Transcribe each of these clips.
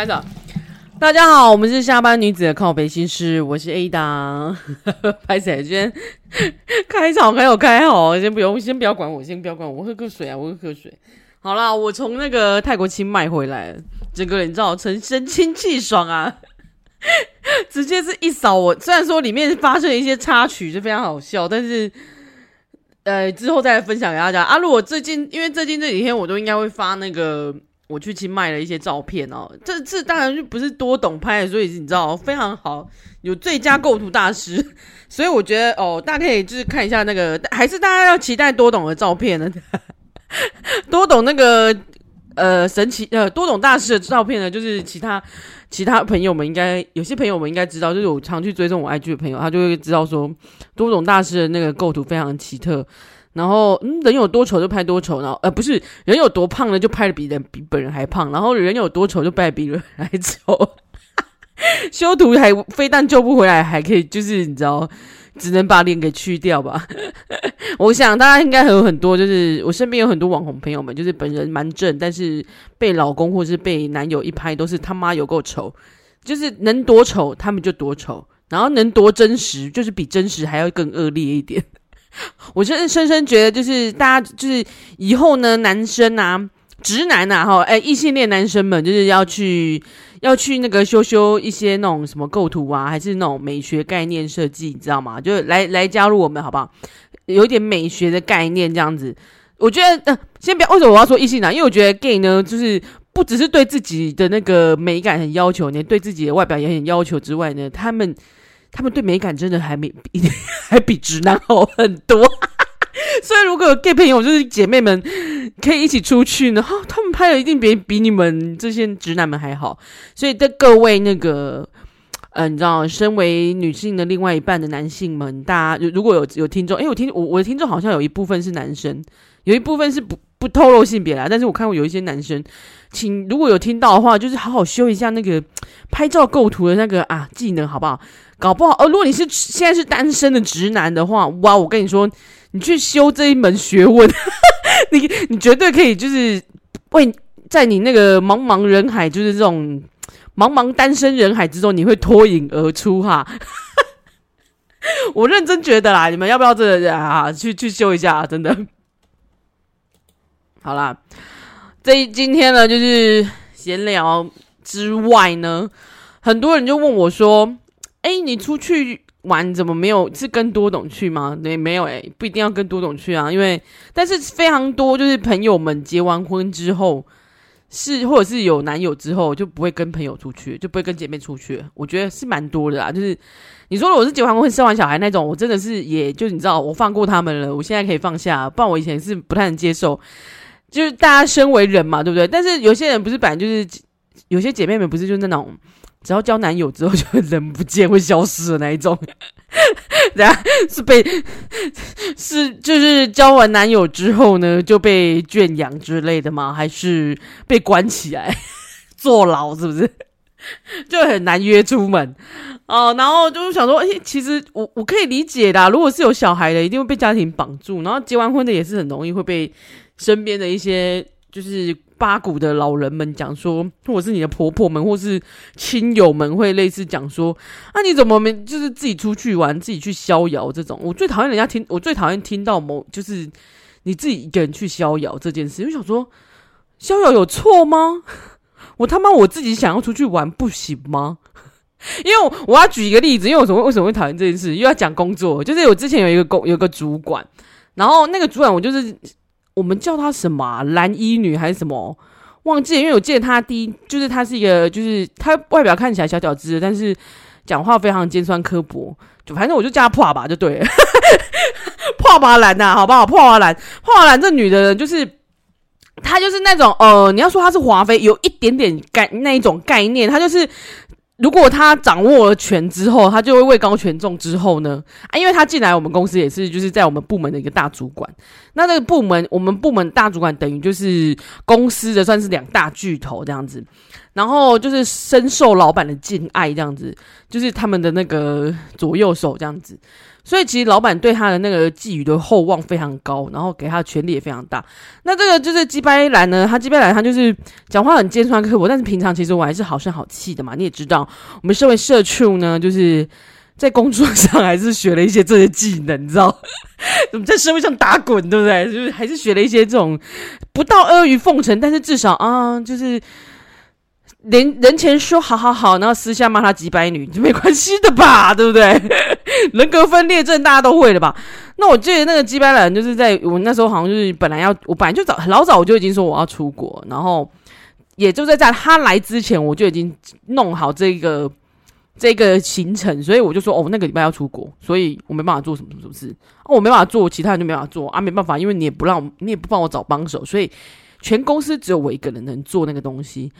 开始。大家好，我们是下班女子的靠北心事，我是 A 档。拍谢，今天开场没有开好，先不用，先不要管我，先不要管我，我喝口水啊，我喝口水。好啦，我从那个泰国清迈回来，整个人你知道，成神清气爽啊，直接是一扫我。虽然说里面发生了一些插曲，就非常好笑，但是。呃，之后再来分享给大家啊！如果最近，因为最近这几天我都应该会发那个我去清迈的一些照片哦。这次当然就不是多懂拍的，所以你知道非常好，有最佳构图大师，所以我觉得哦，大家可以就是看一下那个，还是大家要期待多懂的照片呢？多懂那个呃神奇呃多懂大师的照片呢，就是其他。其他朋友们应该有些朋友们应该知道，就是我常去追踪我 IG 的朋友，他就会知道说，多种大师的那个构图非常奇特。然后，嗯，人有多丑就拍多丑，然后呃，不是人有多胖呢，就拍的比人比本人还胖。然后人有多丑就拍比人还丑，修图还非但救不回来，还可以就是你知道。只能把脸给去掉吧。我想大家应该还有很多，就是我身边有很多网红朋友们，就是本人蛮正，但是被老公或是被男友一拍都是他妈有够丑，就是能多丑他们就多丑，然后能多真实就是比真实还要更恶劣一点。我真的深深觉得，就是大家就是以后呢，男生啊，直男啊，哈，哎，异性恋男生们就是要去。要去那个修修一些那种什么构图啊，还是那种美学概念设计，你知道吗？就来来加入我们好不好？有一点美学的概念这样子。我觉得，呃，先不要。为什么我要说异性呢？因为我觉得 gay 呢，就是不只是对自己的那个美感很要求，连对自己的外表也很要求之外呢，他们他们对美感真的还没 比 还比直男好很多。所以如果有 gay 朋友，就是姐妹们。可以一起出去呢，哦，他们拍的一定比比你们这些直男们还好。所以，对各位那个，呃，你知道，身为女性的另外一半的男性们，大家如果有有听众，诶，我听我我的听众好像有一部分是男生，有一部分是不不透露性别啦。但是我看过有一些男生，请如果有听到的话，就是好好修一下那个拍照构图的那个啊技能，好不好？搞不好，哦，如果你是现在是单身的直男的话，哇，我跟你说，你去修这一门学问。你你绝对可以，就是为在你那个茫茫人海，就是这种茫茫单身人海之中，你会脱颖而出哈。我认真觉得啦，你们要不要这啊？去去修一下，真的。好啦，这今天呢，就是闲聊之外呢，很多人就问我说：“哎，你出去？”玩怎么没有？是跟多董去吗？对，没有诶、不一定要跟多董去啊。因为，但是非常多，就是朋友们结完婚之后，是或者是有男友之后，就不会跟朋友出去，就不会跟姐妹出去。我觉得是蛮多的啦。就是你说我是结完婚生完小孩那种，我真的是，也就你知道，我放过他们了。我现在可以放下，不然我以前是不太能接受。就是大家身为人嘛，对不对？但是有些人不是本来就是，有些姐妹们不是就那种。只要交男友之后就人不见会消失的那一种，对啊，是被 是就是交完男友之后呢就被圈养之类的吗？还是被关起来 坐牢？是不是就很难约出门哦？然后就是想说，哎、其实我我可以理解的，如果是有小孩的，一定会被家庭绑住，然后结完婚的也是很容易会被身边的一些就是。八股的老人们讲说，或者是你的婆婆们，或是亲友们，会类似讲说，啊，你怎么没就是自己出去玩，自己去逍遥这种？我最讨厌人家听，我最讨厌听到某就是你自己一个人去逍遥这件事。我想说，逍遥有错吗？我他妈我自己想要出去玩不行吗？因为我，我要举一个例子，因为我什么为什么会讨厌这件事？又要讲工作，就是我之前有一个工有个主管，然后那个主管我就是。我们叫她什么啊？蓝衣女还是什么？忘记，因为我记得她第一就是她是一个，就是她外表看起来小小只，但是讲话非常尖酸刻薄。就反正我就叫她破吧，就对了，破吧蓝呐，好不好？破吧蓝，破吧蓝这女的就是她，就是那种呃，你要说她是华妃，有一点点概那一种概念，她就是。如果他掌握了权之后，他就会位高权重。之后呢，啊，因为他进来我们公司也是，就是在我们部门的一个大主管。那那个部门，我们部门大主管等于就是公司的算是两大巨头这样子。然后就是深受老板的敬爱这样子，就是他们的那个左右手这样子。所以其实老板对他的那个寄予的厚望非常高，然后给他的权力也非常大。那这个就是鸡掰男呢，他鸡掰男他就是讲话很尖酸刻薄，但是平常其实我还是好声好气的嘛。你也知道，我们身为社畜呢，就是在工作上还是学了一些这些技能，你知道？怎么在社会上打滚，对不对？就是还是学了一些这种不到阿谀奉承，但是至少啊，就是。人人前说好好好，然后私下骂他几百女就没关系的吧，对不对？人格分裂症大家都会的吧？那我记得那个鸡掰男就是在我那时候好像就是本来要我本来就早老早我就已经说我要出国，然后也就在在他来之前我就已经弄好这个这个行程，所以我就说哦那个礼拜要出国，所以我没办法做什么什么事，我没办法做，其他人就没办法做啊，没办法，因为你也不让你也不帮我找帮手，所以全公司只有我一个人能做那个东西。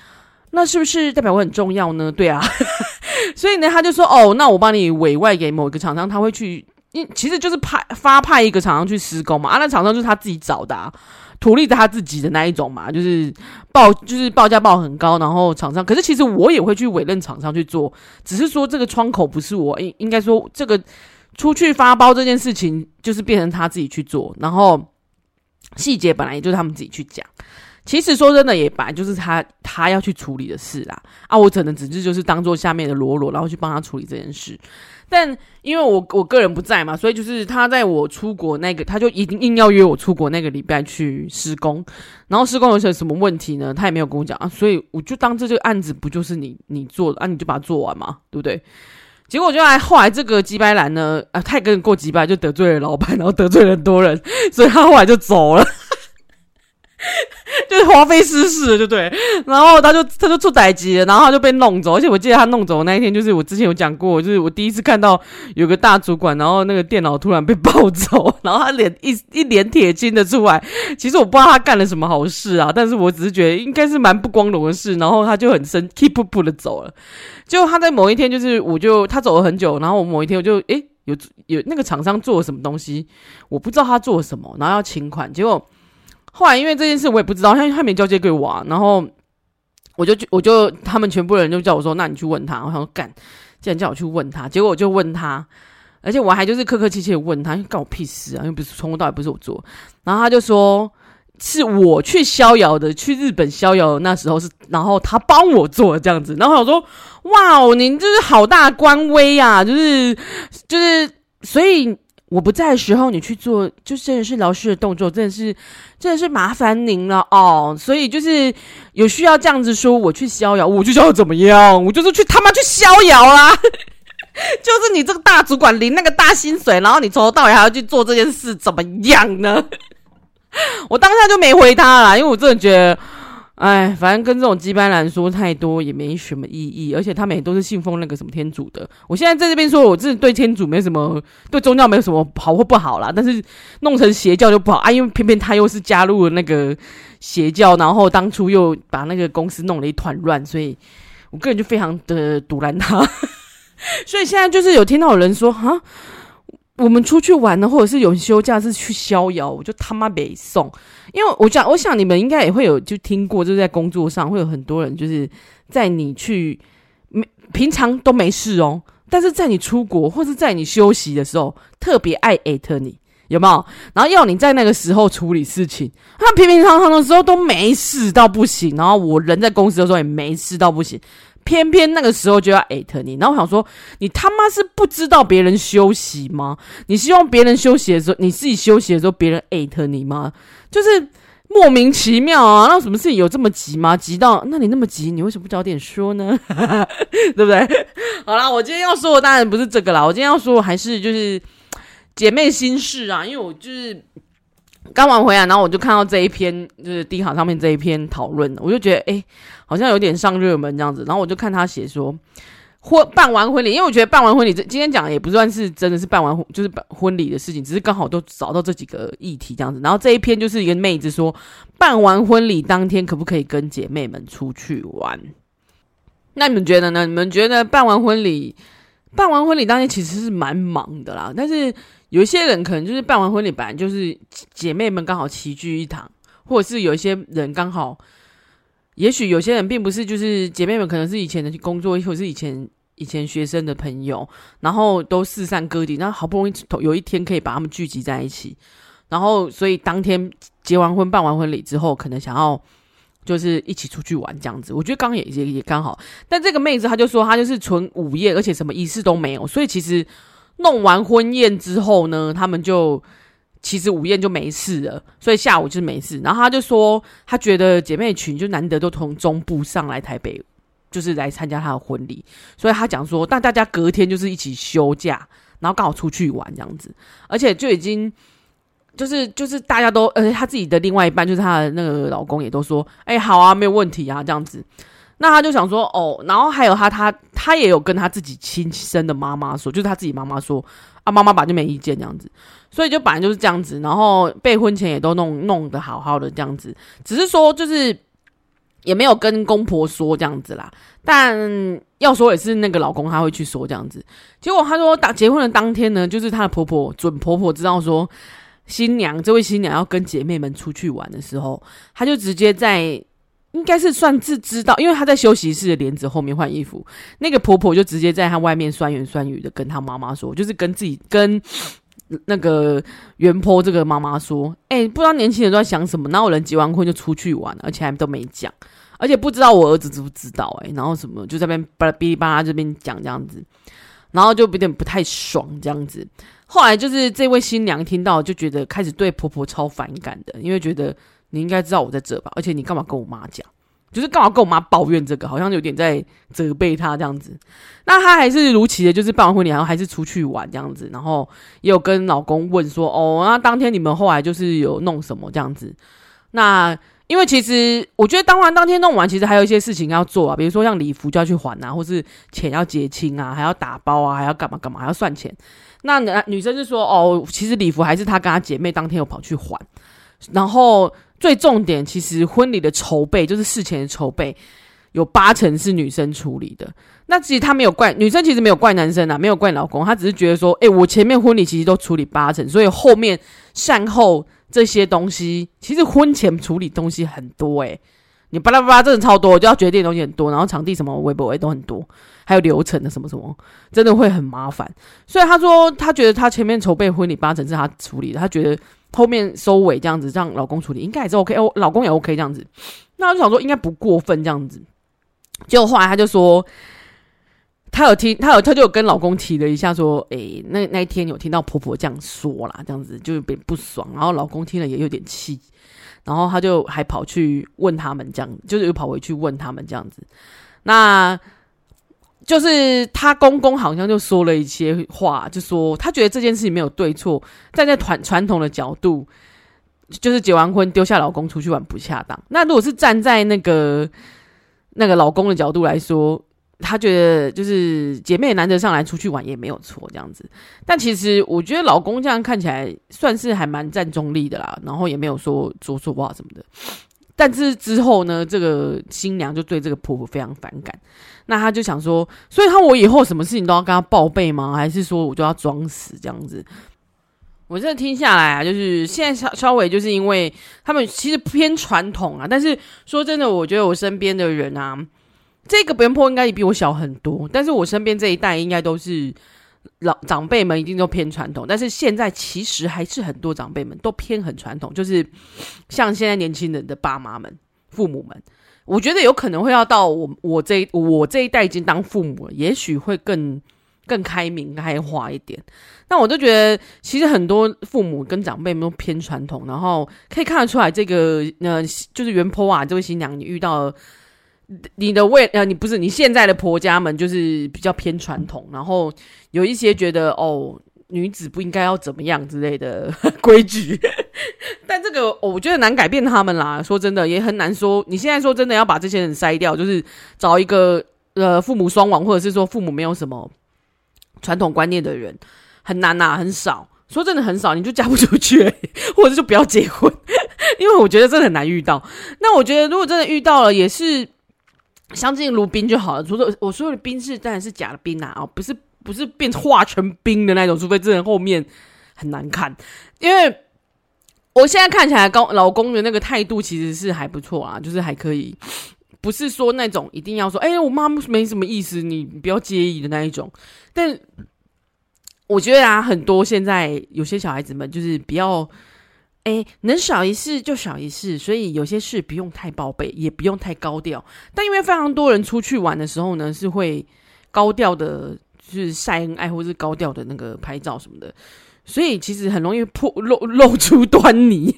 那是不是代表我很重要呢？对啊，所以呢，他就说哦，那我帮你委外给某一个厂商，他会去，因其实就是派发派一个厂商去施工嘛。啊，那厂商就是他自己找的，啊，土力他自己的那一种嘛，就是报就是报价报很高，然后厂商，可是其实我也会去委任厂商去做，只是说这个窗口不是我，应应该说这个出去发包这件事情就是变成他自己去做，然后细节本来也就是他们自己去讲。其实说真的，也本来就是他他要去处理的事啦。啊，我只能只是就是当做下面的罗罗，然后去帮他处理这件事。但因为我我个人不在嘛，所以就是他在我出国那个，他就一定硬要约我出国那个礼拜去施工。然后施工有些什么问题呢？他也没有跟我讲啊，所以我就当这这个案子不就是你你做的啊，你就把它做完嘛，对不对？结果就来后来这个鸡掰男呢，啊，他也跟过鸡掰，就得罪了老板，然后得罪了很多人，所以他后来就走了。就是华妃失事，就对，然后他就他就出歹机了，然后他就被弄走，而且我记得他弄走那一天，就是我之前有讲过，就是我第一次看到有个大主管，然后那个电脑突然被抱走，然后他脸一一脸铁青的出来，其实我不知道他干了什么好事啊，但是我只是觉得应该是蛮不光荣的事，然后他就很生气噗噗的走了，就他在某一天，就是我就他走了很久，然后我某一天我就诶有有那个厂商做了什么东西，我不知道他做了什么，然后要请款，结果。后来因为这件事我也不知道，他他没交接给我啊，然后我就我就他们全部人就叫我说，那你去问他。我想说干，竟然叫我去问他，结果我就问他，而且我还就是客客气气问他，干我屁事啊，又不是从头到尾不是我做。然后他就说是我去逍遥的，去日本逍遥那时候是，然后他帮我做这样子。然后我说哇哦，您就是好大官威呀，就是就是所以。我不在的时候，你去做，就真的是劳师的动作，真的是，真的是麻烦您了哦。所以就是有需要这样子说，我去逍遥，我就想要怎么样？我就是去他妈去逍遥啦！就是你这个大主管领那个大薪水，然后你从头到尾还要去做这件事，怎么样呢？我当下就没回他啦，因为我真的觉得。哎，反正跟这种鸡班男说太多也没什么意义，而且他们也都是信奉那个什么天主的。我现在在这边说，我真的对天主没什么，对宗教没有什么好或不好啦。但是弄成邪教就不好啊，因为偏偏他又是加入了那个邪教，然后当初又把那个公司弄了一团乱，所以我个人就非常的赌烂他。所以现在就是有听到有人说，哈。我们出去玩呢，或者是有休假是去逍遥，我就他妈没送。因为我想，我想你们应该也会有就听过，就是在工作上会有很多人，就是在你去没平常都没事哦，但是在你出国或是在你休息的时候，特别爱艾特你，有没有？然后要你在那个时候处理事情，他平平常常的时候都没事到不行，然后我人在公司的时候也没事到不行。偏偏那个时候就要艾特你，然后我想说，你他妈是不知道别人休息吗？你希望别人休息的时候，你自己休息的时候，别人艾特你吗？就是莫名其妙啊！那什么事情有这么急吗？急到那你那么急，你为什么不早点说呢？对不对？好啦，我今天要说的当然不是这个啦，我今天要说的还是就是姐妹心事啊，因为我就是。刚完回来，然后我就看到这一篇，就是 D 卡上面这一篇讨论，我就觉得，诶，好像有点上热门这样子。然后我就看他写说，婚办完婚礼，因为我觉得办完婚礼，这今天讲的也不算是真的是办完婚，就是办婚礼的事情，只是刚好都找到这几个议题这样子。然后这一篇就是一个妹子说，办完婚礼当天可不可以跟姐妹们出去玩？那你们觉得呢？你们觉得办完婚礼，办完婚礼当天其实是蛮忙的啦，但是。有一些人可能就是办完婚礼，本来就是姐妹们刚好齐聚一堂，或者是有一些人刚好，也许有些人并不是，就是姐妹们可能是以前的工作，或者是以前以前学生的朋友，然后都四散各地，然后好不容易有一天可以把他们聚集在一起，然后所以当天结完婚办完婚礼之后，可能想要就是一起出去玩这样子。我觉得刚也也也刚好，但这个妹子她就说她就是纯午宴，而且什么仪式都没有，所以其实弄完婚宴之后呢，他们就。其实午宴就没事了，所以下午就是没事。然后他就说，他觉得姐妹群就难得都从中部上来台北，就是来参加他的婚礼，所以他讲说，但大家隔天就是一起休假，然后刚好出去玩这样子，而且就已经就是就是大家都，而且他自己的另外一半就是他的那个老公也都说，哎，好啊，没有问题啊，这样子。那他就想说，哦，然后还有他他他也有跟他自己亲生的妈妈说，就是他自己妈妈说，啊，妈妈本来就没意见这样子。所以就本来就是这样子，然后备婚前也都弄弄得好好的这样子，只是说就是也没有跟公婆说这样子啦。但要说也是那个老公他会去说这样子。结果他说当结婚的当天呢，就是他的婆婆准婆婆知道说新娘这位新娘要跟姐妹们出去玩的时候，他就直接在应该是算是知道，因为他在休息室的帘子后面换衣服，那个婆婆就直接在他外面酸言酸语的跟他妈妈说，就是跟自己跟。那个原坡这个妈妈说：“哎、不知道年轻人都在想什么，哪有人结完婚就出去玩，而且还都没讲，而且不知道我儿子知不知道、欸？哎，然后什么就在那边巴拉哔哩吧啦这边讲这样子，然后就有点不太爽这样子。后来就是这位新娘听到就觉得开始对婆婆超反感的，因为觉得你应该知道我在这吧，而且你干嘛跟我妈讲？”就是干嘛跟我妈抱怨这个，好像有点在责备她这样子。那她还是如期的，就是办完婚礼，然后还是出去玩这样子。然后也有跟老公问说：“哦，那当天你们后来就是有弄什么这样子？”那因为其实我觉得当完当天弄完，其实还有一些事情要做啊，比如说像礼服就要去还啊，或是钱要结清啊，还要打包啊，还要干嘛干嘛，还要算钱。那女生就说：“哦，其实礼服还是她跟她姐妹当天有跑去还，然后。”最重点，其实婚礼的筹备就是事前的筹备，有八成是女生处理的。那其实她没有怪女生，其实没有怪男生啊，没有怪老公，她只是觉得说，哎、我前面婚礼其实都处理八成，所以后面善后这些东西，其实婚前处理东西很多诶、你巴拉巴拉真的超多，我就要决定的东西很多，然后场地什么微博都很多，还有流程的什么什么，真的会很麻烦。所以他说，他觉得他前面筹备婚礼八成是他处理的，他觉得。后面收尾这样子，让老公处理应该也是 OK，哦，老公也 OK 这样子。那我就想说，应该不过分这样子。结果后来他就说，他有听，他有，他就有跟老公提了一下，说，诶、那那一天有听到婆婆这样说啦，这样子就有点不爽。然后老公听了也有点气，然后他就还跑去问他们这样，就是又跑回去问他们这样子。那。就是他公公好像就说了一些话，就说他觉得这件事情没有对错，站在传传统的角度，就是结完婚丢下老公出去玩不恰当。那如果是站在那个那个老公的角度来说，他觉得就是姐妹难得上来出去玩也没有错这样子。但其实我觉得老公这样看起来算是还蛮站中立的啦，然后也没有说说错话什么的。但是之后呢，这个新娘就对这个婆婆非常反感。那她就想说，所以她我以后什么事情都要跟她报备吗？还是说我就要装死这样子？我这听下来啊，就是现在稍稍微就是因为他们其实偏传统啊。但是说真的，我觉得我身边的人啊，这个原 PO 应该也比我小很多。但是我身边这一代应该都是。老长辈们一定都偏传统，但是现在其实还是很多长辈们都偏很传统，就是像现在年轻人的爸妈们、父母们，我觉得有可能会要到我我这我这一代已经当父母了，也许会更更开明开化一点。那我就觉得，其实很多父母跟长辈们都偏传统，然后可以看得出来，这个呃，就是原 PO 啊，这位新娘你遇到。你的未呃，你不是你现在的婆家们就是比较偏传统，然后有一些觉得哦，女子不应该要怎么样之类的 规矩，但这个我觉得难改变他们啦。说真的，也很难说。你现在说真的要把这些人筛掉，就是找一个呃父母双亡，或者是说父母没有什么传统观念的人，很难呐，很少。说真的很少，你就嫁不出去，或者就不要结婚，因为我觉得真的很难遇到。那我觉得如果真的遇到了，也是。相敬如宾就好了。除了我说的冰是当然是假的冰啊，哦，不是不是变化成冰的那种，除非这人后面很难看。因为我现在看起来，高老公的那个态度其实是还不错啊，就是还可以不是说那种一定要说，哎、我妈没什么意思，你不要介意的那一种。但我觉得啊，很多现在有些小孩子们就是比较，能少一事就少一事，所以有些事不用太报备，也不用太高调。但因为非常多人出去玩的时候呢，是会高调的，就是晒恩爱或是高调的那个拍照什么的，所以其实很容易破露 露出端倪。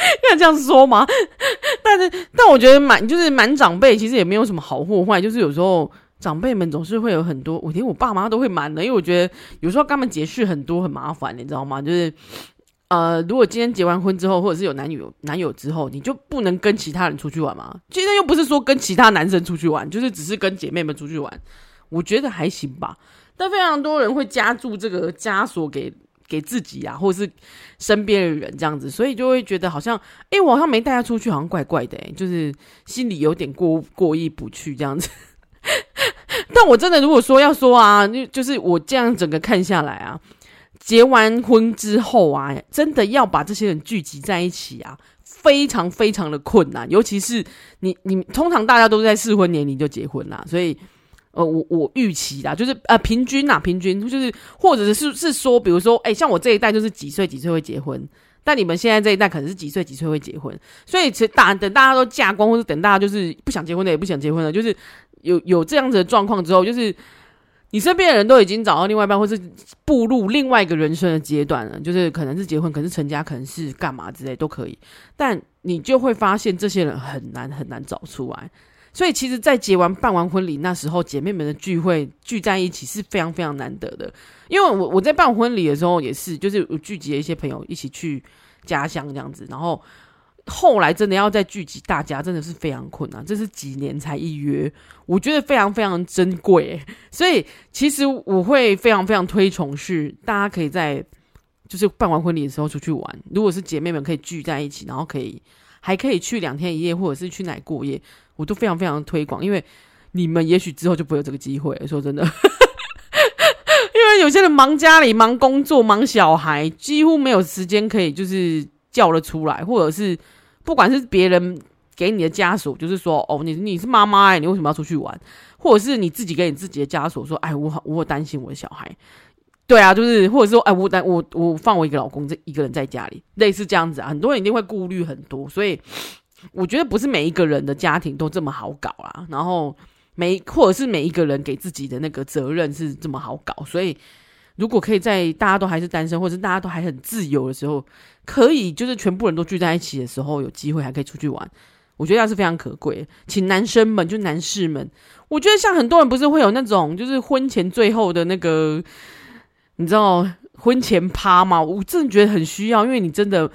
要这样说吗？但是，但我觉得蛮就是蛮长辈，其实也没有什么好或坏，就是有时候长辈们总是会有很多，我连我爸妈都会瞒的，因为我觉得有时候跟他们解释很多很麻烦，你知道吗？就是呃，如果今天结完婚之后，或者是有男友男友之后，你就不能跟其他人出去玩吗？今天又不是说跟其他男生出去玩，就是只是跟姐妹们出去玩，我觉得还行吧。但非常多人会加注这个枷锁给。给自己啊，或者是身边的人这样子，所以就会觉得好像，哎、我好像没带他出去，好像怪怪的、欸，就是心里有点过过意不去这样子。但我真的如果说要说啊，就就是我这样整个看下来啊，结完婚之后啊，真的要把这些人聚集在一起啊，非常非常的困难，尤其是你你通常大家都在适婚年龄就结婚啦，所以。呃，我我预期啦，就是呃，平均呐，平均就是，或者是是说，比如说，哎、像我这一代就是几岁几岁会结婚，但你们现在这一代可能是几岁几岁会结婚，所以其实大等大家都嫁光，或者等大家就是不想结婚的也不想结婚了，就是有有这样子的状况之后，就是你身边的人都已经找到另外一半，或是步入另外一个人生的阶段了，就是可能是结婚，可能是成家，可能是干嘛之类都可以，但你就会发现这些人很难很难找出来。所以，其实，在结完办完婚礼那时候，姐妹们的聚会聚在一起是非常非常难得的。因为我我在办婚礼的时候也是，就是我聚集了一些朋友一起去家乡这样子，然后后来真的要再聚集大家，真的是非常困难。这是几年才一约，我觉得非常非常珍贵。所以，其实我会非常非常推崇是大家可以在就是办完婚礼的时候出去玩。如果是姐妹们可以聚在一起，然后可以还可以去两天一夜，或者是去哪过夜。我都非常非常推广，因为你们也许之后就不会有这个机会。说真的，因为有些人忙家里、忙工作、忙小孩，几乎没有时间可以就是叫了出来，或者是不管是别人给你的枷锁，就是说哦，你你是妈妈哎，你为什么要出去玩？或者是你自己给你自己的枷锁，说哎，我，我担心我的小孩。对啊，就是或者说哎，我担我我放我一个老公这一个人在家里，类似这样子啊，很多人一定会顾虑很多，所以。我觉得不是每一个人的家庭都这么好搞啊，然后每或者是每一个人给自己的那个责任是这么好搞，所以如果可以在大家都还是单身，或者是大家都还很自由的时候，可以就是全部人都聚在一起的时候，有机会还可以出去玩，我觉得那是非常可贵。请男生们，就男士们，我觉得像很多人不是会有那种就是婚前最后的那个，你知道婚前趴吗？我真的觉得很需要，因为你真的。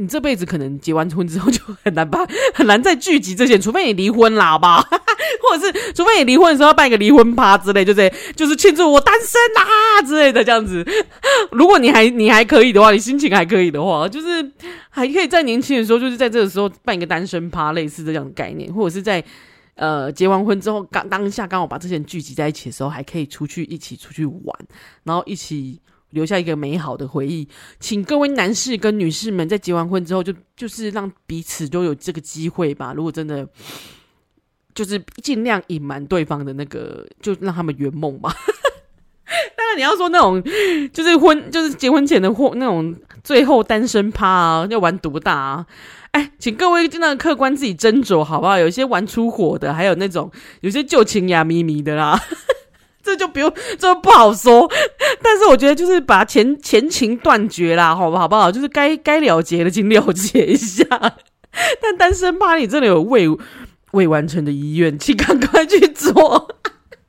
你这辈子可能结完婚之后就很难把很难再聚集这些，除非你离婚啦吧，或者是除非你离婚的时候办一个离婚趴之类，就这就是庆祝我单身啊之类的这样子。如果你还你还可以的话，你心情还可以的话，就是还可以在年轻的时候，就是在这个时候办一个单身趴，类似这样的概念，或者是在呃结完婚之后刚当下刚好把这些人聚集在一起的时候，还可以出去一起出去玩，然后一起。留下一个美好的回忆，请各位男士跟女士们在结完婚之后就，就是让彼此都有这个机会吧。如果真的就是尽量隐瞒对方的那个，就让他们圆梦吧。当然，你要说那种就是婚，就是结婚前的或那种最后单身趴啊，要玩多大啊？哎，请各位尽量客观自己斟酌好不好？有些玩出火的，还有那种有些旧情雅咪咪的啦。这就不用，这不好说。但是我觉得，就是把前前情断绝啦，好不好？不好？就是该该了结的，请了结一下。但单身吧你真的有未未完成的遗愿，请赶快去做。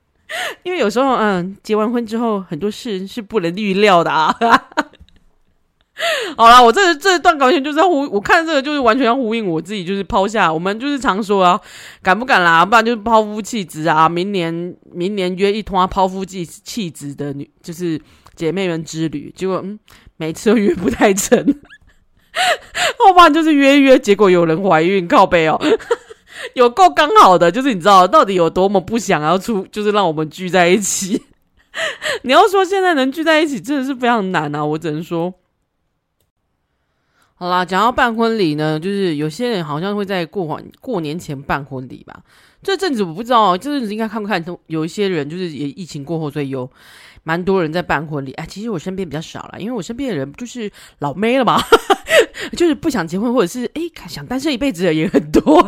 因为有时候，嗯，结完婚之后，很多事是不能预料的啊。好啦，我这这段感情就是呼，我看这个就是完全要呼应我自己，就是抛下我们就是常说啊，敢不敢啦？不然就是抛夫弃子啊！明年明年约一趟抛夫弃弃子的女，就是姐妹们之旅，结果嗯，每次都约不太成，后半就是约约，结果有人怀孕，靠背哦，有够刚好的，就是你知道到底有多么不想要出，就是让我们聚在一起。你要说现在能聚在一起，真的是非常难啊！我只能说。好啦，讲到办婚礼呢，就是有些人好像会在过完过年前办婚礼吧。这阵子我不知道，这阵子应该看不看？有一些人就是也疫情过后，所以有蛮多人在办婚礼。哎，其实我身边比较少啦，因为我身边的人就是老妹了嘛，就是不想结婚，或者是哎想单身一辈子的也很多。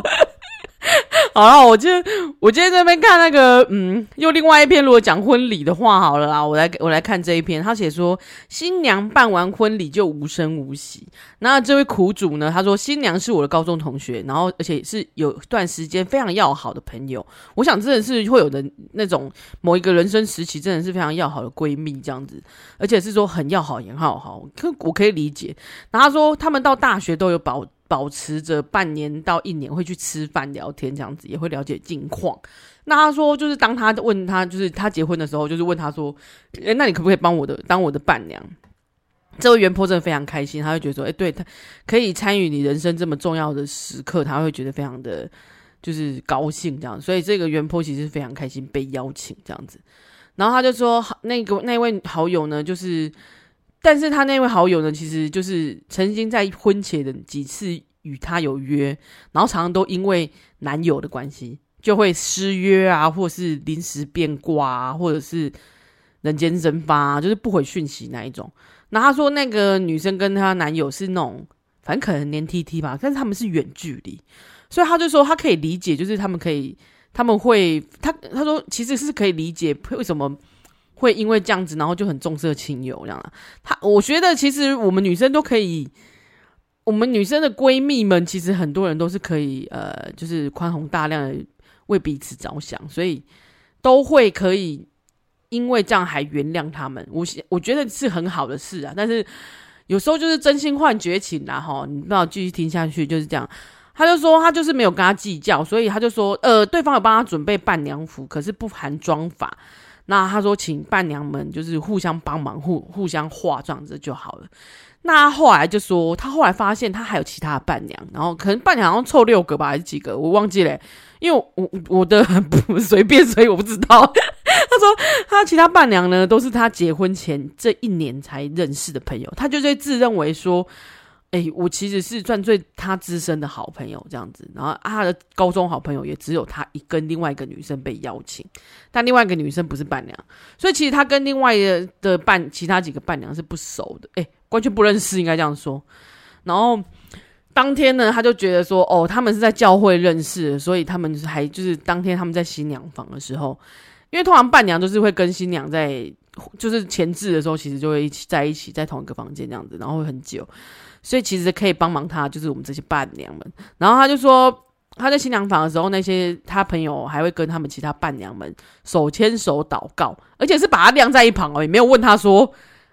好了，我今天我今天在边看那个，嗯，又另外一篇，如果讲婚礼的话，好了啦，我来我来看这一篇。他写说，新娘办完婚礼就无声无息。那这位苦主呢，他说新娘是我的高中同学，然后而且是有段时间非常要好的朋友。我想真的是会有的那种某一个人生时期，真的是非常要好的闺蜜这样子，而且是说很要好，很好好，可我可以理解。然后他说他们到大学都有保。保持着半年到一年会去吃饭聊天这样子，也会了解近况。那他说，就是当他问他，就是他结婚的时候，就是问他说：“诶，那你可不可以帮我的当我的伴娘？”这位原坡真的非常开心，他会觉得说：“诶，对他可以参与你人生这么重要的时刻，他会觉得非常的就是高兴这样。”所以这个原坡其实非常开心被邀请这样子。然后他就说：“那个那位好友呢，就是。”但是他那位好友呢，其实就是曾经在婚前的几次与他有约，然后常常都因为男友的关系就会失约啊，或是临时变卦啊，或者是人间蒸发啊，就是不回讯息那一种。那他说那个女生跟她男友是那种，反正可能黏 T T 吧，但是他们是远距离，所以他就说他可以理解，就是他们可以他们会他他说其实是可以理解为什么。会因为这样子，然后就很重色轻友这样。他我觉得其实我们女生都可以，我们女生的闺蜜们其实很多人都是可以呃，就是宽宏大量的为彼此着想，所以都会可以因为这样还原谅他们。我我觉得是很好的事啊。但是有时候就是真心换绝情啦，哈，你不知道继续听下去就是这样。他就说他就是没有跟他计较，所以他就说呃，对方有帮他准备伴娘服，可是不含妆发。那他说，请伴娘们就是互相帮忙，互互相化妆这就好了。那后来就说，他后来发现他还有其他伴娘，然后可能伴娘好像凑六个吧，还是几个，我忘记了，因为我我的不随便，所以我不知道。他说他其他伴娘呢，都是他结婚前这一年才认识的朋友，他就是自认为说。哎、我其实是算最他资深的好朋友这样子，然后他的高中好朋友也只有他一跟另外一个女生被邀请，但另外一个女生不是伴娘，所以其实他跟另外的的伴其他几个伴娘是不熟的，哎、完全不认识，应该这样说。然后当天呢，他就觉得说，哦，他们是在教会认识，所以他们还就是当天他们在新娘房的时候，因为通常伴娘就是会跟新娘在就是前置的时候，其实就会一起在一起在同一个房间这样子，然后会很久。所以其实可以帮忙他，就是我们这些伴娘们。然后他就说，他在新娘房的时候，那些他朋友还会跟他们其他伴娘们手牵手祷告，而且是把他晾在一旁哦，也没有问他说：“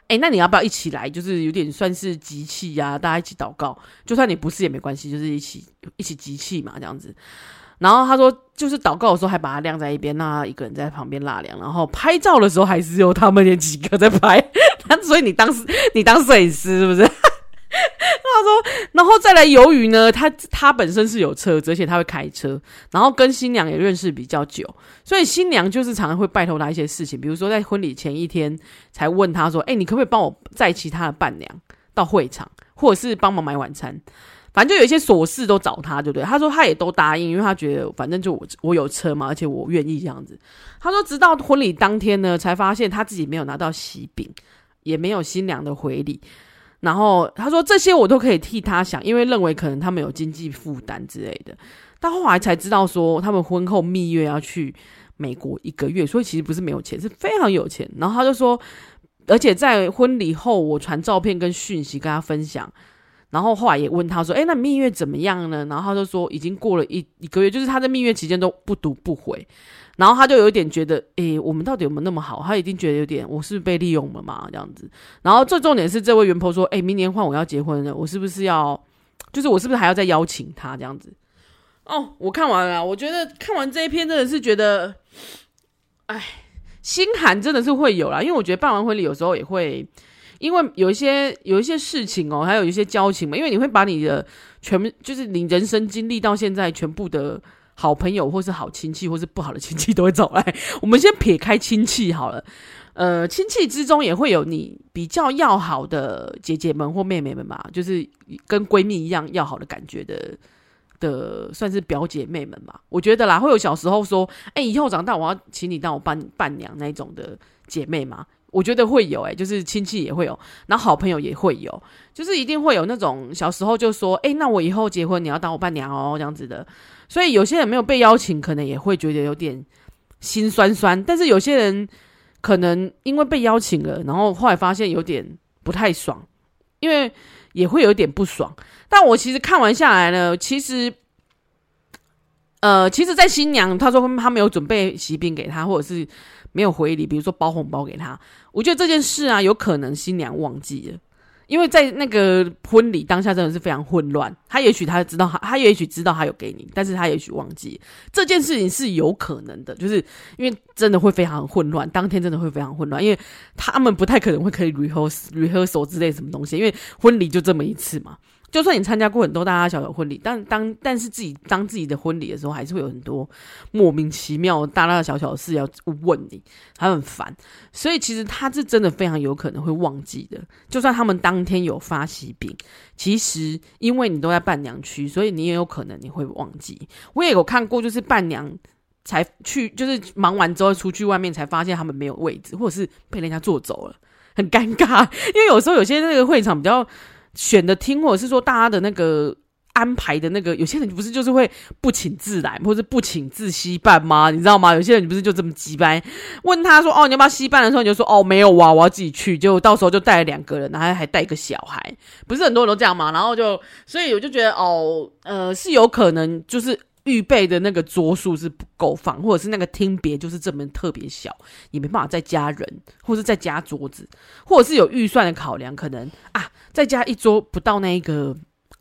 哎，那你要不要一起来？”就是有点算是集气呀，大家一起祷告。就算你不是也没关系，就是一起一起集气嘛，这样子。然后他说，就是祷告的时候还把他晾在一边，那一个人在旁边纳凉。然后拍照的时候还是有他们那几个在拍。所以你当时你当摄影师是不是？他说，然后再来，由于呢，他他本身是有车，而且他会开车，然后跟新娘也认识比较久，所以新娘就是常常会拜托他一些事情，比如说在婚礼前一天才问他说：“哎，你可不可以帮我载其他的伴娘到会场，或者是帮忙买晚餐？反正就有一些琐事都找他，对不对？”他说他也都答应，因为他觉得反正就我我有车嘛，而且我愿意这样子。他说，直到婚礼当天呢，才发现他自己没有拿到喜饼，也没有新娘的回礼。然后他说，这些我都可以替他想，因为认为可能他们有经济负担之类的。但后来才知道说，他们婚后蜜月要去美国一个月，所以其实不是没有钱，是非常有钱。然后他就说，而且在婚礼后，我传照片跟讯息跟他分享。然后后来也问他说，诶，那蜜月怎么样呢？然后他就说，已经过了一一个月，就是他在蜜月期间都不读不回。然后他就有一点觉得，诶，我们到底有没有那么好？他已经觉得有点，我是不是被利用了嘛？这样子。然后最重点是，这位元婆说，诶，明年换我要结婚了，我是不是要，就是我是不是还要再邀请他这样子？哦，我看完了，我觉得看完这一篇真的是觉得，哎，心寒真的是会有啦，因为我觉得办完婚礼有时候也会，因为有一些有一些事情哦，还有一些交情嘛，因为你会把你的全，就是你人生经历到现在全部的。好朋友或是好亲戚或是不好的亲戚都会找来。我们先撇开亲戚好了，呃，亲戚之中也会有你比较要好的姐姐们或妹妹们吧，就是跟闺蜜一样要好的感觉的的，算是表姐妹们吧。我觉得啦，会有小时候说，哎、以后长大我要请你当我伴伴娘那种的姐妹嘛。我觉得会有、欸，诶，就是亲戚也会有，然后好朋友也会有，就是一定会有那种小时候就说，诶，那我以后结婚你要当我伴娘哦，这样子的。所以有些人没有被邀请，可能也会觉得有点心酸酸。但是有些人可能因为被邀请了，然后后来发现有点不太爽，因为也会有点不爽。但我其实看完下来呢，其实，呃，其实，在新娘她说她没有准备喜饼给她，或者是。没有回礼，比如说包红包给他，我觉得这件事啊，有可能新娘忘记了，因为在那个婚礼当下真的是非常混乱。他也许他知道他，他也许知道他有给你，但是他也许忘记这件事情是有可能的，就是因为真的会非常混乱，当天真的会非常混乱，因为他们不太可能会可以 rehearse rehearsal 之类什么东西，因为婚礼就这么一次嘛。就算你参加过很多大大小小婚礼，但当但是自己当自己的婚礼的时候，还是会有很多莫名其妙大大小小的事要问你，还很烦。所以其实他是真的非常有可能会忘记的。就算他们当天有发喜饼，其实因为你都在伴娘区，所以你也有可能你会忘记。我也有看过，就是伴娘才去，就是忙完之后出去外面才发现他们没有位置，或者是被人家坐走了，很尴尬。因为有时候有些那个会场比较。选的厅，或者是说大家的那个安排的那个，有些人不是就是会不请自来，或者不请自携伴吗？你知道吗？有些人不是就这么鸡掰，问他说：“哦，你要不要携伴？”的时候，你就说：“哦，没有啊，我要自己去。”就到时候就带了两个人，然后还带一个小孩，不是很多人都这样吗？然后就，所以我就觉得，哦，呃，是有可能就是。预备的那个桌数是不够放，或者是那个厅别就是这么特别小，也没办法再加人，或是再加桌子，或者是有预算的考量，可能啊再加一桌不到那一个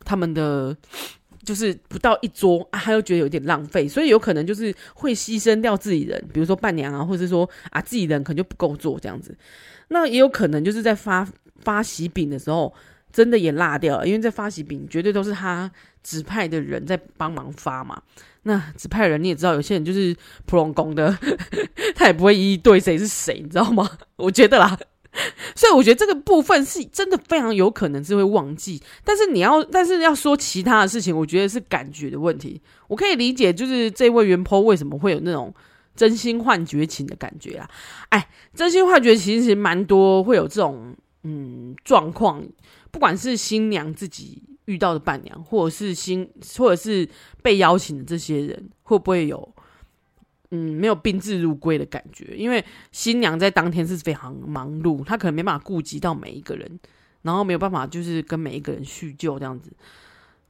他们的，就是不到一桌啊，他又觉得有点浪费，所以有可能就是会牺牲掉自己人，比如说伴娘啊，或者是说啊自己人可能就不够坐这样子，那也有可能就是在发发喜饼的时候。真的也落掉了，因为在发喜饼绝对都是他指派的人在帮忙发嘛。那指派人你也知道，有些人就是普通工的，他也不会一一对谁是谁，你知道吗？我觉得啦，所以我觉得这个部分是真的非常有可能是会忘记。但是你要，但是要说其他的事情，我觉得是感觉的问题。我可以理解，就是这位原 PO 为什么会有那种真心换绝情的感觉啊？哎，真心换绝情其实蛮多会有这种嗯状况。不管是新娘自己遇到的伴娘，或者是新，或者是被邀请的这些人，会不会有嗯没有宾至如归的感觉？因为新娘在当天是非常忙碌，她可能没办法顾及到每一个人，然后没有办法就是跟每一个人叙旧这样子。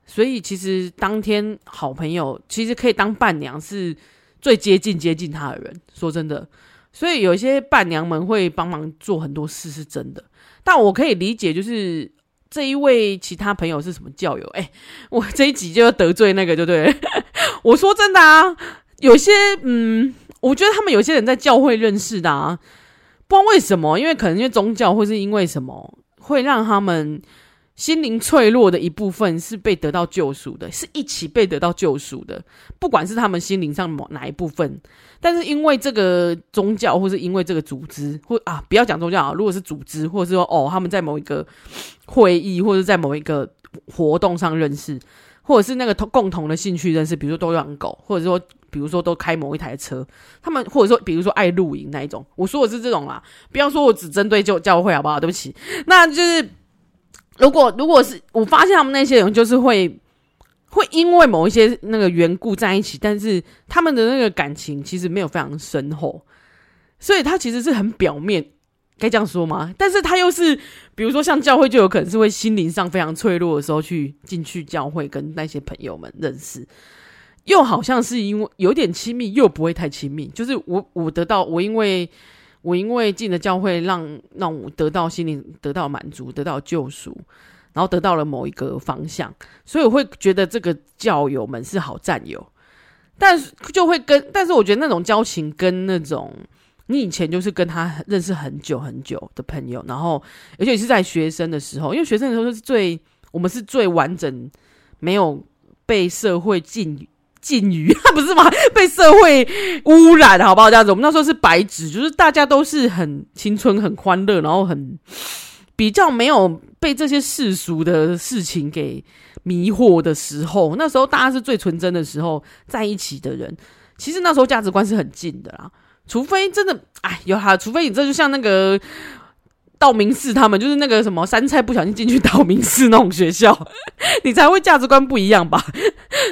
所以其实当天好朋友其实可以当伴娘，是最接近接近她的人。说真的，所以有一些伴娘们会帮忙做很多事，是真的。但我可以理解，就是。这一位其他朋友是什么教友？哎，我这一集就要得罪那个，就对。我说真的啊，有些嗯，我觉得他们有些人在教会认识的啊，不知道为什么，因为可能因为宗教，或是因为什么，会让他们。心灵脆弱的一部分是被得到救赎的，是一起被得到救赎的。不管是他们心灵上某哪一部分，但是因为这个宗教，或是因为这个组织，或啊，不要讲宗教啊，如果是组织，或者是说哦，他们在某一个会议，或者在某一个活动上认识，或者是那个同共同的兴趣认识，比如说都养狗，或者说比如说都开某一台车，他们或者说比如说爱露营那一种，我说的是这种啦，不要说我只针对教教会好不好？对不起，那就是。如果如果是我发现他们那些人就是会会因为某一些那个缘故在一起，但是他们的那个感情其实没有非常深厚，所以他其实是很表面，该这样说吗？但是他又是比如说像教会就有可能是会心灵上非常脆弱的时候去进去教会跟那些朋友们认识，又好像是因为有点亲密又不会太亲密，就是我我得到我因为。我因为进了教会让，让我得到心灵得到满足，得到救赎，然后得到了某一个方向，所以我会觉得这个教友们是好战友，但是就会跟，但是我觉得那种交情跟那种你以前就是跟他认识很久很久的朋友，然后而且是在学生的时候，因为学生的时候是最我们是最完整，没有被社会禁禁语，不是吗？被社会污染，好不好？这样子，我们那时候是白纸，就是大家都是很青春、很欢乐，然后很比较没有被这些世俗的事情给迷惑的时候。那时候大家是最纯真的时候，在一起的人，其实那时候价值观是很近的啦。除非真的，哎，有哈，除非你这就像那个。道明寺他们就是那个什么杉菜不小心进去道明寺那种学校，你才会价值观不一样吧？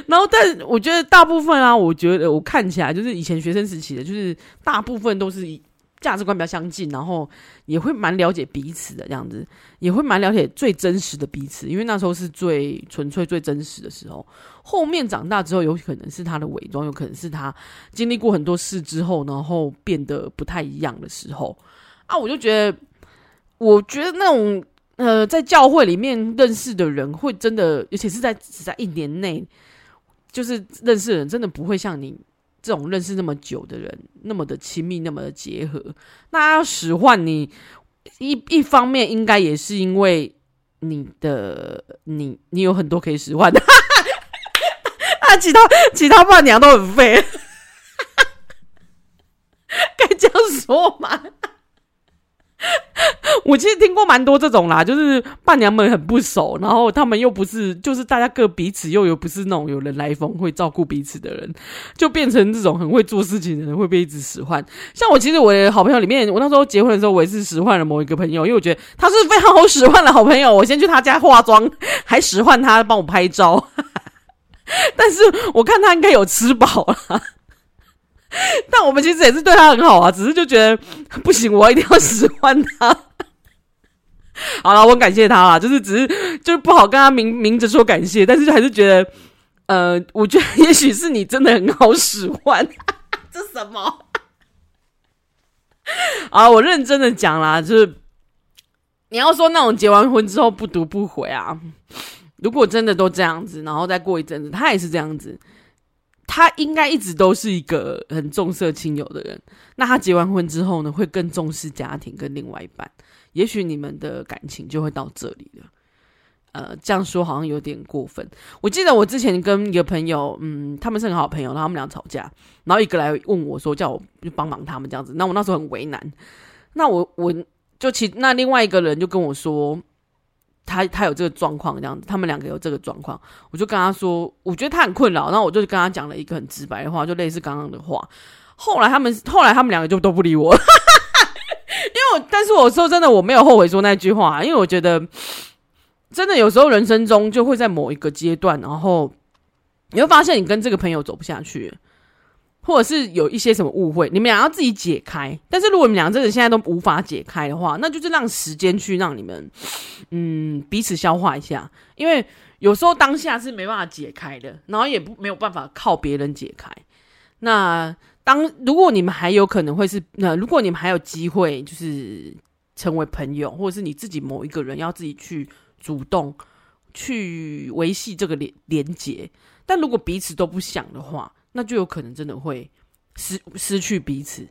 然后，但我觉得大部分啊，我觉得我看起来就是以前学生时期的，就是大部分都是价值观比较相近，然后也会蛮了解彼此的这样子，也会蛮了解最真实的彼此，因为那时候是最纯粹、最真实的时候。后面长大之后，有可能是他的伪装，有可能是他经历过很多事之后，然后变得不太一样的时候啊，我就觉得。我觉得那种呃，在教会里面认识的人，会真的，尤其是在只在一年内，就是认识的人，真的不会像你这种认识那么久的人那么的亲密，那么的结合。那要使唤你一一方面，应该也是因为你的你你有很多可以使唤的，啊，其他其他伴娘都很废，该这样说吗？我其实听过蛮多这种啦，就是伴娘们很不熟，然后他们又不是，就是大家各彼此又有不是那种有人来疯会照顾彼此的人，就变成这种很会做事情的人会被一直使唤。像我其实我的好朋友里面，我那时候结婚的时候，我也是使唤了某一个朋友，因为我觉得他是非常好使唤的好朋友，我先去他家化妆，还使唤他帮我拍照。但是我看他应该有吃饱了。但我们其实也是对他很好啊，只是就觉得不行，我一定要使唤他。好了，我感谢他啦，就是只是就是不好跟他明明着说感谢，但是还是觉得，呃，我觉得也许是你真的很好使唤。这什么？啊，我认真的讲啦，就是你要说那种结完婚之后不读不回啊，如果真的都这样子，然后再过一阵子，他也是这样子。他应该一直都是一个很重色轻友的人。那他结完婚之后呢，会更重视家庭跟另外一半。也许你们的感情就会到这里了。呃，这样说好像有点过分。我记得我之前跟一个朋友，嗯，他们是很好朋友，然后他们俩吵架，然后一个来问我说，叫我去帮忙他们这样子。那我那时候很为难。那我我就其那另外一个人就跟我说。他他有这个状况，这样子，他们两个有这个状况，我就跟他说，我觉得他很困扰，然后我就跟他讲了一个很直白的话，就类似刚刚的话。后来他们后来他们两个就都不理我，因为我但是我说真的，我没有后悔说那句话，因为我觉得真的有时候人生中就会在某一个阶段，然后你会发现你跟这个朋友走不下去。或者是有一些什么误会，你们俩要自己解开。但是如果你们俩真的现在都无法解开的话，那就是让时间去让你们，嗯，彼此消化一下。因为有时候当下是没办法解开的，然后也不没有办法靠别人解开。那当如果你们还有可能会是，那如果你们还有机会，就是成为朋友，或者是你自己某一个人要自己去主动去维系这个连连接。但如果彼此都不想的话，那就有可能真的会失失去彼此，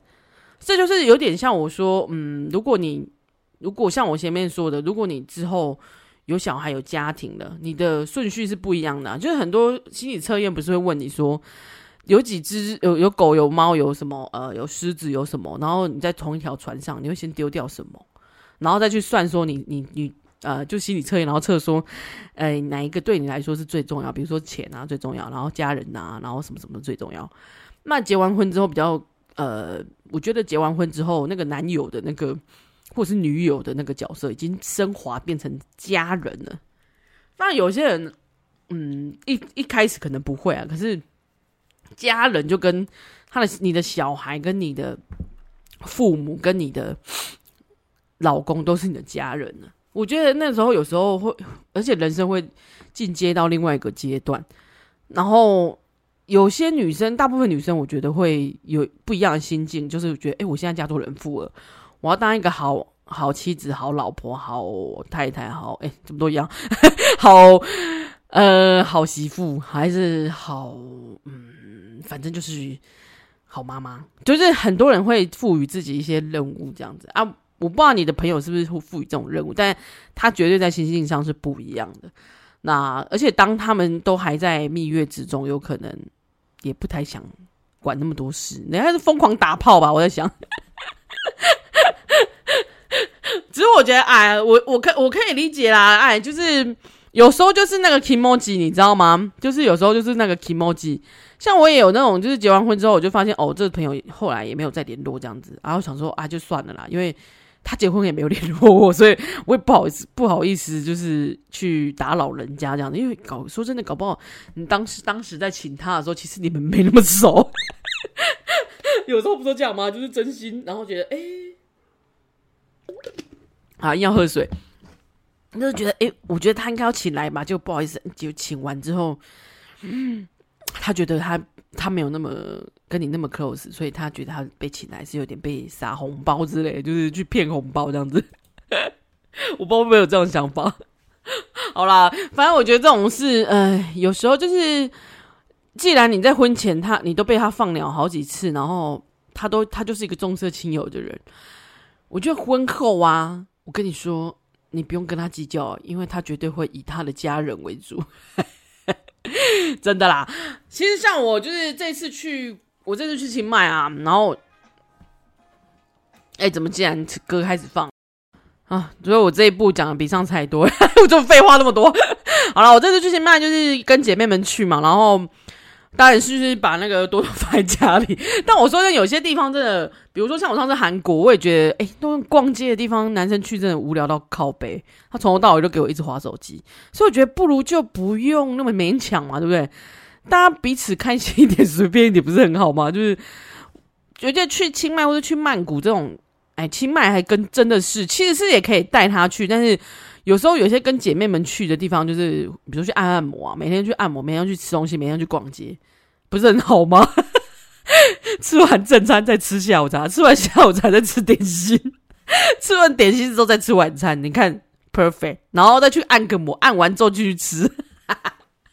这就是有点像我说，嗯，如果你如果像我前面说的，如果你之后有小孩有家庭了，你的顺序是不一样的。就是很多心理测验不是会问你说，有几只有有狗有猫有什么呃有狮子有什么，然后你在同一条船上，你会先丢掉什么，然后再去算说你你你。呃，就心理测验，然后测说，呃，哪一个对你来说是最重要？比如说钱啊最重要，然后家人啊，然后什么什么最重要？那结完婚之后比较，呃，我觉得结完婚之后，那个男友的那个或是女友的那个角色已经升华变成家人了。那有些人，嗯，一一开始可能不会啊，可是家人就跟他的你的小孩跟你的父母跟你的老公都是你的家人了。我觉得那时候有时候会，而且人生会进阶到另外一个阶段。然后有些女生，大部分女生，我觉得会有不一样的心境，就是觉得，哎，我现在嫁做人妇了，我要当一个好好妻子、好老婆、好太太、好，哎，怎么都一样，好，呃，好媳妇，还是好，嗯，反正就是好妈妈。就是很多人会赋予自己一些任务，这样子啊。我不知道你的朋友是不是会赋予这种任务，但他绝对在心性上是不一样的。那而且当他们都还在蜜月之中，有可能也不太想管那么多事，人家是疯狂打炮吧？我在想，只是我觉得，哎，我我可我可以理解啦，哎，就是有时候就是那个 kimoji，你知道吗？就是有时候就是那个 kimoji。像我也有那种，就是结完婚之后，我就发现哦，这个朋友后来也没有再联络这样子，然后想说啊，就算了啦，因为他结婚也没有联络我，所以我也不好意思，不好意思，就是去打扰人家这样子。因为搞说真的，搞不好你当时当时在请他的时候，其实你们没那么熟。有时候不都这样吗？就是真心，然后觉得哎，啊，硬要喝水，就是觉得哎，我觉得他应该要请来吧，就不好意思，就请完之后，嗯。他觉得他他没有那么跟你那么 close，所以他觉得他被请来是有点被撒红包之类，就是去骗红包这样子。我不知道会不会有这种想法。好啦，反正我觉得这种事，呃，有时候就是，既然你在婚前他你都被他放鸟好几次，然后他都他就是一个重色轻友的人，我觉得婚后啊，我跟你说，你不用跟他计较，因为他绝对会以他的家人为主。真的啦，其实像我就是这次去，我这次去清迈啊，然后，哎、怎么竟然歌开始放啊？所以我这一步讲的比上次还多，我 就废话那么多。好了，我这次去清迈就是跟姐妹们去嘛，然后。当然是是把那个多多放在家里，但我说的有些地方真的，比如说像我上次韩国，我也觉得，哎、欸，都逛街的地方，男生去真的无聊到靠北，他从头到尾都给我一直滑手机，所以我觉得不如就不用那么勉强嘛，对不对？大家彼此开心一点，随便一点，不是很好吗？就是觉得去清迈或者去曼谷这种，哎，清迈还跟真的是，其实是也可以带他去，但是。有时候有些跟姐妹们去的地方，就是比如去按按摩啊，每天去按摩，每天去吃东西，每天去逛街，不是很好吗？吃完正餐再吃下午茶，吃完下午茶再吃点心，吃完点心之后再吃晚餐，你看 perfect，然后再去按个摩，按完之后继续吃，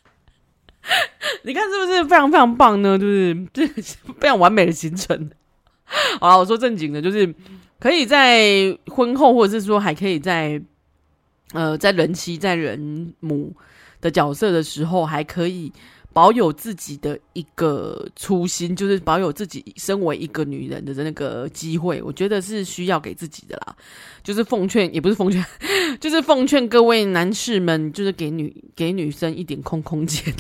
你看是不是非常非常棒呢？就是这非常完美的行程。好了，我说正经的，就是可以在婚后，或者是说还可以在。呃，在人妻、在人母的角色的时候，还可以保有自己的一个初心，就是保有自己身为一个女人的那个机会。我觉得是需要给自己的啦，就是奉劝，也不是奉劝，就是奉劝各位男士们，就是给女给女生一点空空间。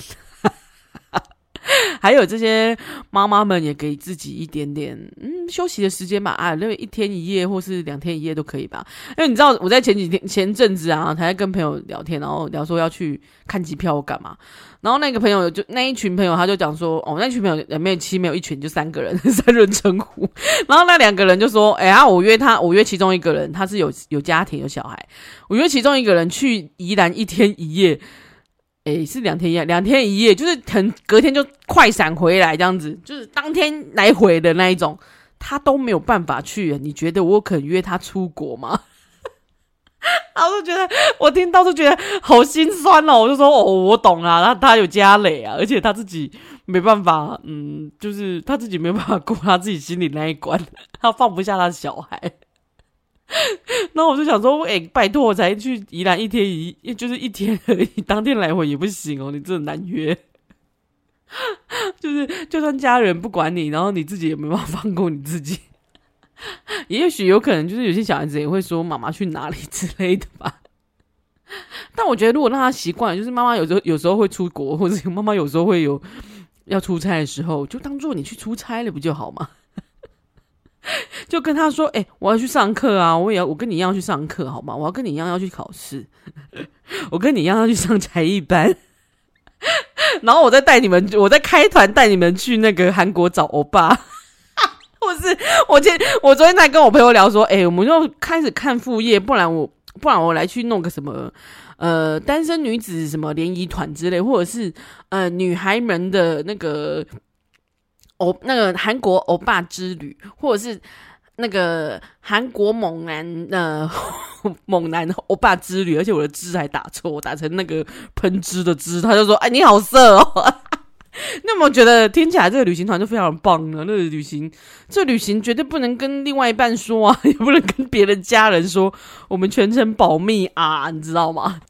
还有这些妈妈们也给自己一点点嗯休息的时间吧啊，因为一天一夜或是两天一夜都可以吧。因为你知道我在前几天前阵子啊，还在跟朋友聊天，然后聊说要去看机票干嘛。然后那个朋友就那一群朋友他就讲说哦，那群朋友里面其实没有一群，就三个人 三人成虎。然后那两个人就说哎呀、我约他，我约其中一个人，他是有有家庭有小孩，我约其中一个人去宜兰一天一夜。诶、是两天一夜，两天一夜，就是很隔天就快闪回来这样子，就是当天来回的那一种，他都没有办法去。你觉得我肯约他出国吗？然后就觉得我听到就觉得好心酸哦，我就说哦，我懂啊，他他有家累啊，而且他自己没办法，嗯，就是他自己没办法过他自己心里那一关，他放不下他的小孩。那我就想说，哎、拜托，我才去宜兰一天一，就是一天而已，当天来回也不行哦，你真的难约。就是，就算家人不管你，然后你自己也没办法放过你自己。也许有可能，就是有些小孩子也会说妈妈去哪里之类的吧。但我觉得，如果让他习惯，就是妈妈有时候有时候会出国，或者妈妈有时候会有要出差的时候，就当做你去出差了，不就好吗？就跟他说：“哎、我要去上课啊！我也要，我跟你一样要去上课，好吗？我要跟你一样要去考试，我跟你一样要去上才艺班。然后我再带你们，我再开团带你们去那个韩国找欧巴。不是，我今我昨天才跟我朋友聊说，哎、我们就开始看副业，不然我不然我来去弄个什么呃单身女子什么联谊团之类，或者是呃女孩们的那个。”欧那个韩国欧巴之旅，或者是那个韩国猛男呃猛男欧巴之旅，而且我的“之”还打错，我打成那个喷汁的“汁”，他就说：“哎，你好色哦！” 那么我觉得听起来这个旅行团就非常棒了。那个旅行，这旅行绝对不能跟另外一半说啊，也不能跟别的家人说，我们全程保密啊，你知道吗？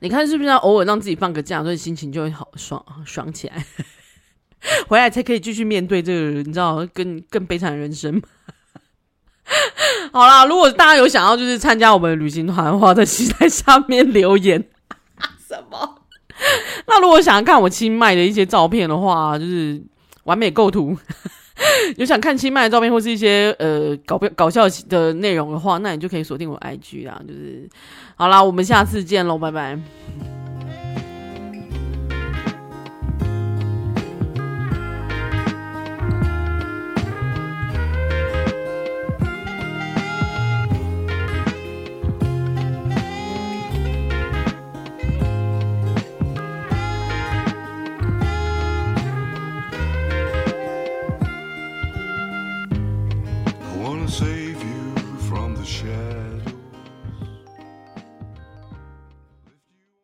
你看是不是要偶尔让自己放个假，所以心情就会好爽爽起来？回来才可以继续面对这个，你知道更更悲惨的人生。好啦，如果大家有想要就是参加我们的旅行团的话，在期待下面留言。什么？那如果想要看我清迈的一些照片的话，就是完美构图。有想看清迈的照片或是一些呃搞搞笑的内容的话，那你就可以锁定我 IG 啦。就是好啦，我们下次见喽，拜拜。